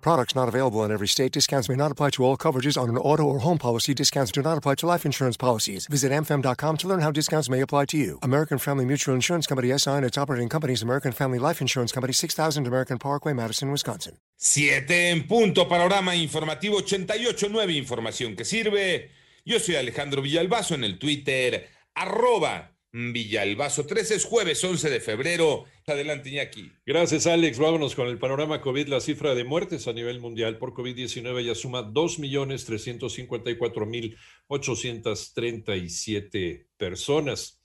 Products not available in every state. Discounts may not apply to all coverages on an auto or home policy. Discounts do not apply to life insurance policies. Visit amfam.com to learn how discounts may apply to you. American Family Mutual Insurance Company SI and its operating companies American Family Life Insurance Company 6000 American Parkway, Madison, Wisconsin. Siete en punto, panorama informativo 88.9, información que sirve. Yo soy Alejandro Villalbazo en el Twitter, arroba Villalbazo. 13 es jueves 11 de febrero. Adelante, Iñaki. Gracias, Alex. Vámonos con el panorama COVID. La cifra de muertes a nivel mundial por COVID-19 ya suma 2.354.837 personas.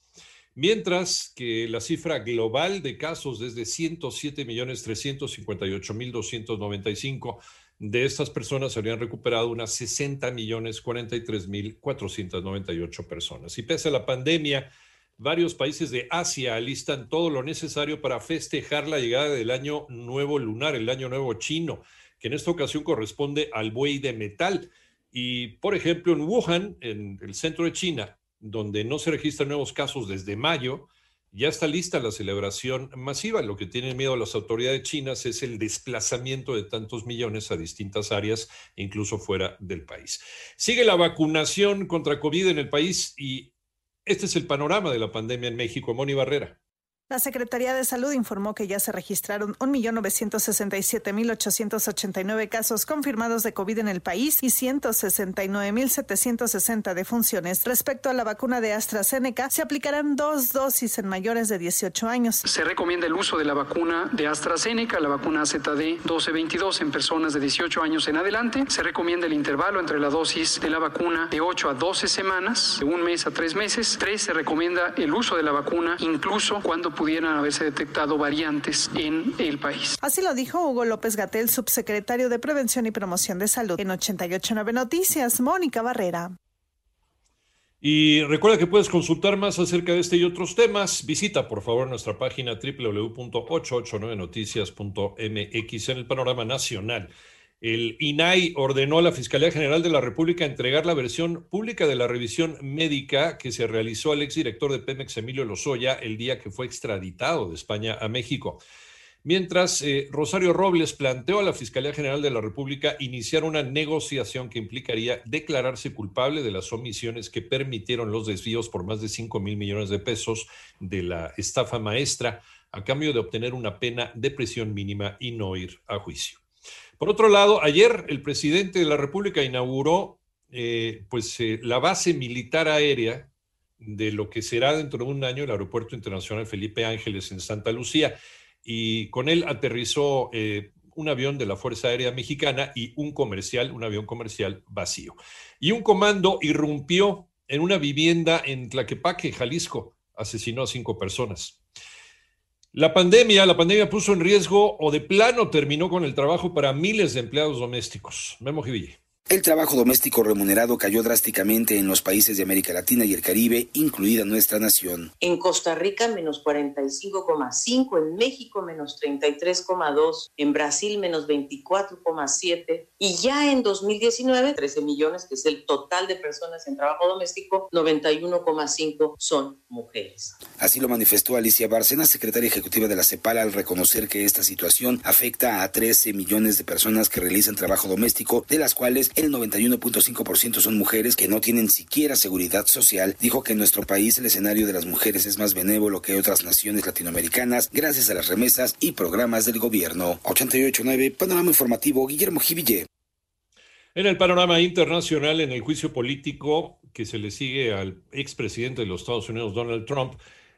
Mientras que la cifra global de casos es de 107.358.295. De estas personas habrían recuperado unas 60.043.498 personas. Y pese a la pandemia, varios países de Asia alistan todo lo necesario para festejar la llegada del año nuevo lunar, el año nuevo chino, que en esta ocasión corresponde al buey de metal. Y, por ejemplo, en Wuhan, en el centro de China, donde no se registran nuevos casos desde mayo, ya está lista la celebración masiva. Lo que tienen miedo las autoridades chinas es el desplazamiento de tantos millones a distintas áreas, incluso fuera del país. Sigue la vacunación contra COVID en el país y este es el panorama de la pandemia en México. Moni Barrera. La Secretaría de Salud informó que ya se registraron 1.967.889 casos confirmados de COVID en el país y 169.760 defunciones. Respecto a la vacuna de AstraZeneca, se aplicarán dos dosis en mayores de 18 años. Se recomienda el uso de la vacuna de AstraZeneca, la vacuna ZD 1222 en personas de 18 años en adelante. Se recomienda el intervalo entre la dosis de la vacuna de 8 a 12 semanas, de un mes a tres meses. Tres, se recomienda el uso de la vacuna incluso cuando pudieran haberse detectado variantes en el país. Así lo dijo Hugo López Gatel, subsecretario de Prevención y Promoción de Salud. En 889 Noticias, Mónica Barrera. Y recuerda que puedes consultar más acerca de este y otros temas. Visita por favor nuestra página www.889noticias.mx en el panorama nacional. El INAI ordenó a la Fiscalía General de la República entregar la versión pública de la revisión médica que se realizó al exdirector de Pemex, Emilio Lozoya, el día que fue extraditado de España a México. Mientras, eh, Rosario Robles planteó a la Fiscalía General de la República iniciar una negociación que implicaría declararse culpable de las omisiones que permitieron los desvíos por más de 5 mil millones de pesos de la estafa maestra a cambio de obtener una pena de prisión mínima y no ir a juicio. Por otro lado, ayer el presidente de la República inauguró eh, pues, eh, la base militar aérea de lo que será dentro de un año el Aeropuerto Internacional Felipe Ángeles en Santa Lucía. Y con él aterrizó eh, un avión de la Fuerza Aérea Mexicana y un comercial, un avión comercial vacío. Y un comando irrumpió en una vivienda en Tlaquepaque, Jalisco, asesinó a cinco personas. La pandemia, la pandemia puso en riesgo o de plano terminó con el trabajo para miles de empleados domésticos. Memo Jiville. El trabajo doméstico remunerado cayó drásticamente en los países de América Latina y el Caribe, incluida nuestra nación. En Costa Rica menos 45,5, en México menos 33,2, en Brasil menos 24,7 y ya en 2019 13 millones, que es el total de personas en trabajo doméstico, 91,5 son mujeres. Así lo manifestó Alicia Bárcena, secretaria ejecutiva de la CEPAL, al reconocer que esta situación afecta a 13 millones de personas que realizan trabajo doméstico, de las cuales el 91.5% son mujeres que no tienen siquiera seguridad social. Dijo que en nuestro país el escenario de las mujeres es más benévolo que otras naciones latinoamericanas gracias a las remesas y programas del gobierno. 889 Panorama Informativo Guillermo Jiville. En el panorama internacional, en el juicio político que se le sigue al expresidente de los Estados Unidos, Donald Trump,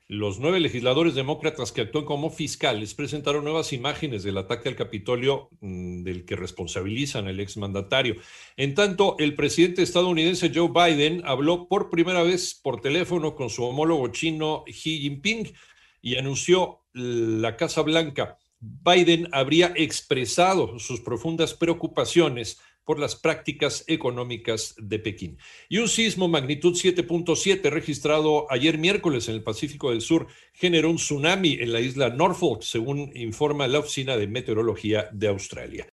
los nueve legisladores demócratas que actúan como fiscales presentaron nuevas imágenes del ataque al Capitolio mm, del que responsabilizan al exmandatario. En tanto, el presidente estadounidense Joe Biden habló por primera vez por teléfono con su homólogo chino Xi Jinping y anunció la Casa Blanca. Biden habría expresado sus profundas preocupaciones por las prácticas económicas de Pekín. Y un sismo magnitud 7.7 registrado ayer miércoles en el Pacífico del Sur generó un tsunami en la isla Norfolk, según informa la Oficina de Meteorología de Australia.